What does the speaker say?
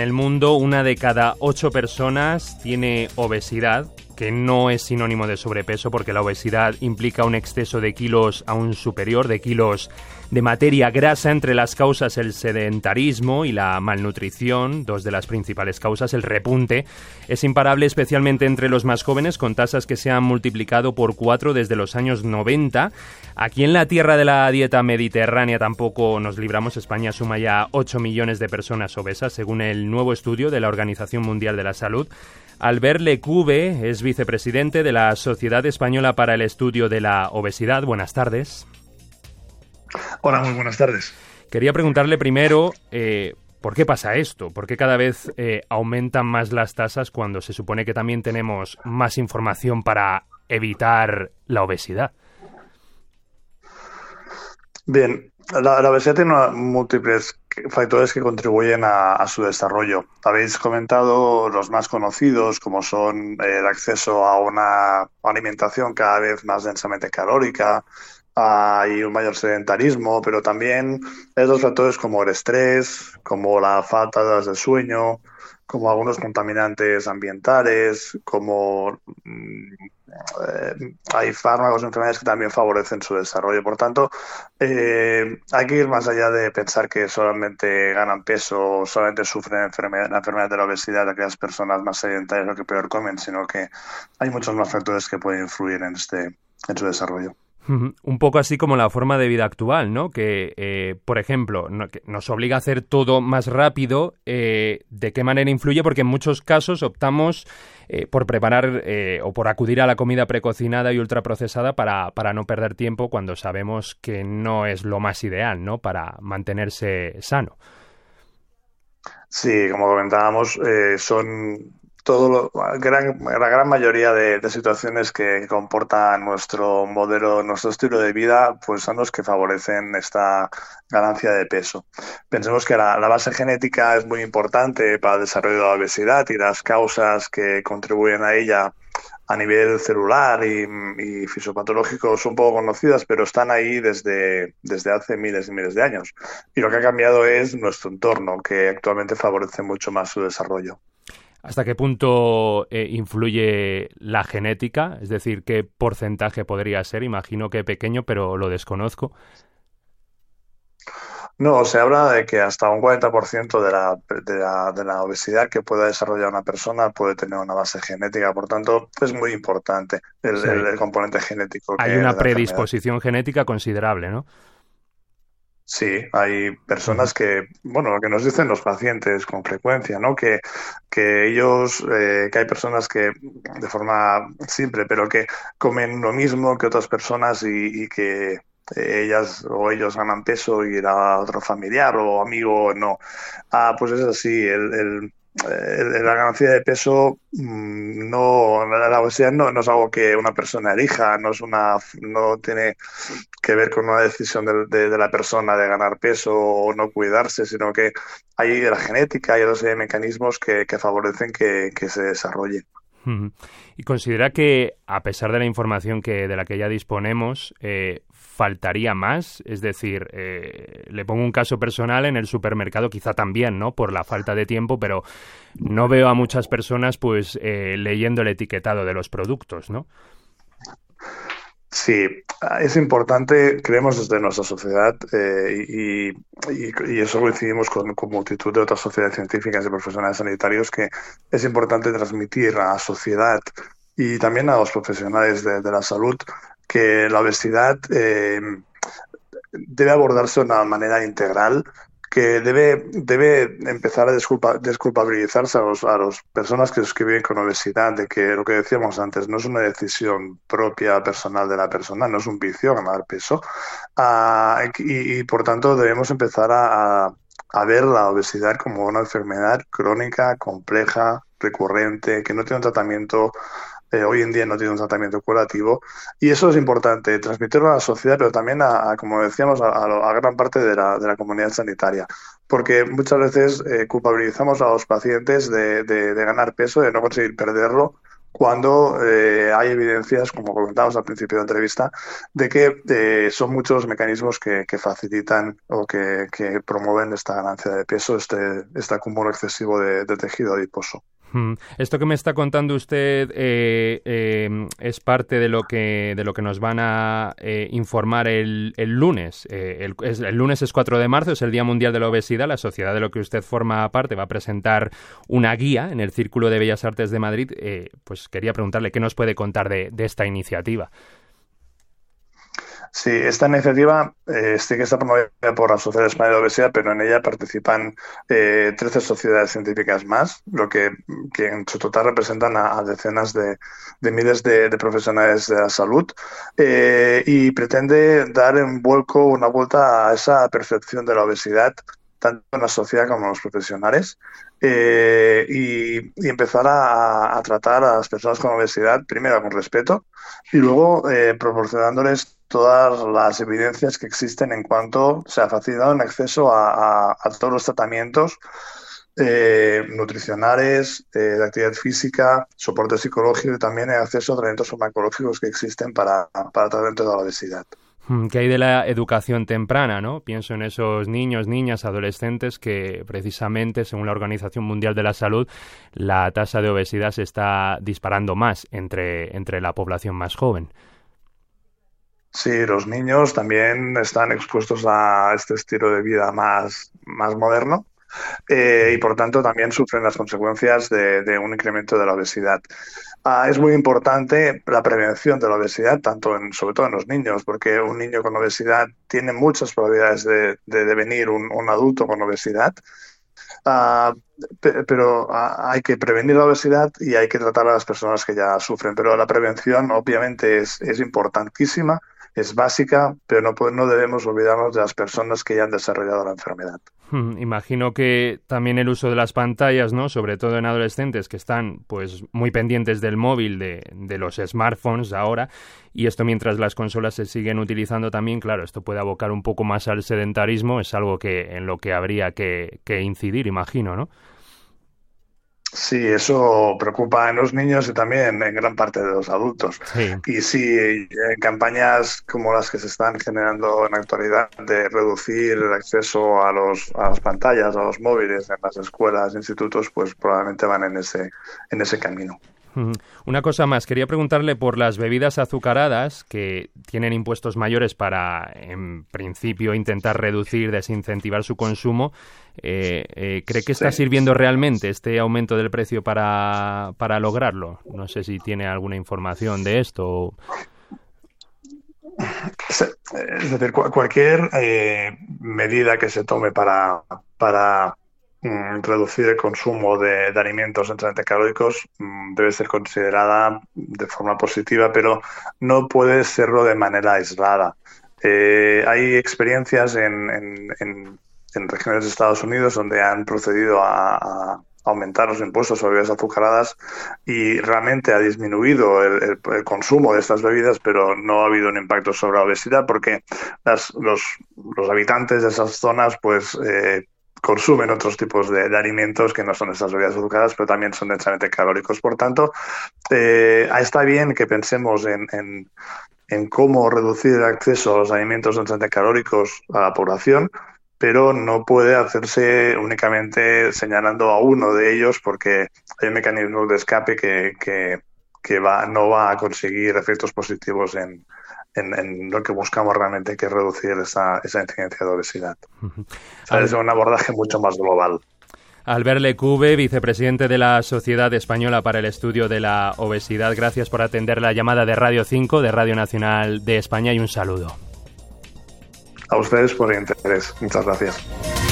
en el mundo una de cada ocho personas tiene obesidad, que no es sinónimo de sobrepeso porque la obesidad implica un exceso de kilos aún superior, de kilos de materia grasa, entre las causas el sedentarismo y la malnutrición, dos de las principales causas, el repunte, es imparable especialmente entre los más jóvenes con tasas que se han multiplicado por cuatro desde los años 90. Aquí en la tierra de la dieta mediterránea tampoco nos libramos, España suma ya 8 millones de personas obesas según el nuevo estudio de la Organización Mundial de la Salud. Albert Lecube es vicepresidente de la Sociedad Española para el Estudio de la Obesidad. Buenas tardes. Hola, muy buenas tardes. Quería preguntarle primero, eh, ¿por qué pasa esto? ¿Por qué cada vez eh, aumentan más las tasas cuando se supone que también tenemos más información para evitar la obesidad? Bien, la, obesidad tiene múltiples factores que contribuyen a, su desarrollo. Habéis comentado los más conocidos, como son el acceso a una alimentación cada vez más densamente calórica, hay un mayor sedentarismo, pero también otros factores como el estrés, como la falta de sueño, como algunos contaminantes ambientales, como mm, eh, hay fármacos y enfermedades que también favorecen su desarrollo. Por tanto, eh, hay que ir más allá de pensar que solamente ganan peso, solamente sufren enfermedad, la enfermedad de la obesidad de aquellas personas más sedentarias o que peor comen, sino que hay muchos más factores que pueden influir en, este, en su desarrollo. Un poco así como la forma de vida actual, ¿no? Que, eh, por ejemplo, nos obliga a hacer todo más rápido. Eh, ¿De qué manera influye? Porque en muchos casos optamos eh, por preparar o por acudir a la comida precocinada y ultraprocesada para, para no perder tiempo cuando sabemos que no es lo más ideal, ¿no? Para mantenerse sano. Sí, como comentábamos, son todo la gran mayoría de, situaciones que comportan nuestro modelo, nuestro estilo de vida, pues son los que favorecen esta ganancia de peso. Pensemos que la, base genética es muy importante para el desarrollo de la obesidad y las causas que contribuyen a ella a nivel celular y, y, fisiopatológico son poco conocidas, pero están ahí desde, desde hace miles y miles de años. Y lo que ha cambiado es nuestro entorno, que actualmente favorece mucho más su desarrollo. ¿Hasta qué punto eh, influye la genética? Es decir, ¿qué porcentaje podría ser? Imagino que pequeño, pero lo desconozco. No, se habla de que hasta un 40% de la, de, la, de la obesidad que pueda desarrollar una persona puede tener una base genética. Por tanto, es muy importante el, componente genético. Hay una predisposición genética considerable, ¿no? Sí, hay personas que, bueno, lo que nos dicen los pacientes con frecuencia, ¿no? Que, que ellos, eh, que hay personas que de forma simple, pero que comen lo mismo que otras personas y, que ellas o ellos ganan peso y la otro familiar o amigo no. Ah, pues es así, el, el eh, la ganancia de peso mm, no la obesidad no, no, es algo que una persona elija no es una no tiene que ver con una decisión de, de, la persona de ganar peso o no cuidarse sino que hay la genética y los mecanismos que, que favorecen que, que se desarrolle y considera que a pesar de la información que de la que ya disponemos eh, faltaría más, es decir, eh, le pongo un caso personal en el supermercado, quizá también, ¿no? Por la falta de tiempo, pero no veo a muchas personas, pues, eh, leyendo el etiquetado de los productos, ¿no? Sí, es importante, creemos desde nuestra sociedad eh, y, y, eso coincidimos con, con, multitud de otras sociedades científicas y profesionales sanitarios, que es importante transmitir a la sociedad y también a los profesionales de la salud que la obesidad eh, debe abordarse de una manera integral, que debe, debe empezar a desculpabilizarse a las a personas que, viven con obesidad, de que lo que decíamos antes no es una decisión propia, personal de la persona, no es un vicio ganar peso, ah, y, por tanto debemos empezar a, a ver la obesidad como una enfermedad crónica, compleja, recurrente, que no tiene un tratamiento eh, hoy en día no tiene un tratamiento curativo y eso es importante, transmitirlo a la sociedad, pero también a, como decíamos, a, gran parte de la, de la, comunidad sanitaria, porque muchas veces eh, culpabilizamos a los pacientes de, de, ganar peso, de no conseguir perderlo, cuando eh, hay evidencias, como comentábamos al principio de la entrevista, de que son muchos los mecanismos que, facilitan o que, promueven esta ganancia de peso, este, este acúmulo excesivo de tejido adiposo. Esto que me está contando usted eh, em, es parte de lo que de lo que nos van a eh, informar el, el lunes. Eh, el, lunes es 4 de marzo, es el Día Mundial de la Obesidad. La sociedad de lo que usted forma parte va a presentar una guía en el Círculo de Bellas Artes de Madrid. pues quería preguntarle qué nos puede contar de esta iniciativa. Sí, esta iniciativa eh, sí está promovida por la Sociedad Española de Obesidad, pero en ella participan eh, 13 sociedades científicas más, lo que, que en su total representan a, decenas de, miles de, profesionales de la salud eh, y pretende dar un vuelco, una vuelta a esa percepción de la obesidad tanto en la sociedad como en los profesionales, eh, y, empezar a, tratar a las personas con obesidad, primero con respeto, y luego eh, proporcionándoles todas las evidencias que existen en cuanto se ha facilitado el acceso a, todos los tratamientos eh, nutricionales, de actividad física, soporte psicológico y también el acceso a tratamientos farmacológicos que existen para, para tratamiento de la obesidad. Mm, que hay de la educación temprana, ¿no? Pienso en esos niños, niñas, adolescentes que precisamente, según la Organización Mundial de la Salud, la tasa de obesidad se está disparando más entre, entre la población más joven. Sí, los niños también están expuestos a este estilo de vida más, más moderno eh, y por tanto también sufren las consecuencias de, un incremento de la obesidad. Ah, es muy importante la prevención de la obesidad, tanto en, sobre todo en los niños, porque un niño con obesidad tiene muchas probabilidades de, devenir un, adulto con obesidad. Ah, pero ah, hay que prevenir la obesidad y hay que tratar a las personas que ya sufren. Pero la prevención obviamente es, es importantísima es básica, pero no, no debemos olvidarnos de las personas que ya han desarrollado la enfermedad. Hmm, imagino que también el uso de las pantallas, ¿no? Sobre todo en adolescentes que están pues muy pendientes del móvil, de, de los smartphones ahora, y esto mientras las consolas se siguen utilizando también, claro, esto puede abocar un poco más al sedentarismo, es algo que en lo que habría que, que incidir, imagino, ¿no? Sí, eso preocupa en los niños y también en gran parte de los adultos. Y sí, en campañas como las que se están generando en la actualidad de reducir el acceso a, los, a las pantallas, a los móviles en las escuelas, institutos, pues probablemente van en ese, en ese camino. Una cosa más, quería preguntarle por las bebidas azucaradas que tienen impuestos mayores para, en principio, intentar reducir, desincentivar su consumo. Eh, eh, ¿Cree que está sirviendo realmente este aumento del precio para, para lograrlo? No sé si tiene alguna información de esto. Es decir, cualquier eh, medida que se tome para, para reducir el consumo de, alimentos altamente calóricos mm, debe ser considerada de forma positiva, pero no puede serlo de manera aislada. Eh, hay experiencias en, regiones de Estados Unidos donde han procedido a, aumentar los impuestos sobre bebidas azucaradas y realmente ha disminuido el, consumo de estas bebidas, pero no ha habido un impacto sobre la obesidad porque los, los, habitantes de esas zonas pues eh, consumen otros tipos de, alimentos que no son estas bebidas azucaradas, pero también son densamente calóricos. Por tanto, eh, está bien que pensemos en, en, cómo reducir el acceso a los alimentos densamente calóricos a la población, pero no puede hacerse únicamente señalando a uno de ellos porque hay un mecanismo de escape que, que, que va, no va a conseguir efectos positivos en, en, lo que buscamos realmente, que es reducir esa, esa incidencia de obesidad. Es un abordaje mucho más global. Albert Lecube, vicepresidente de la Sociedad Española para el Estudio de la Obesidad, gracias por atender la llamada de Radio 5 de Radio Nacional de España y un saludo. A ustedes por el interés. Muchas gracias.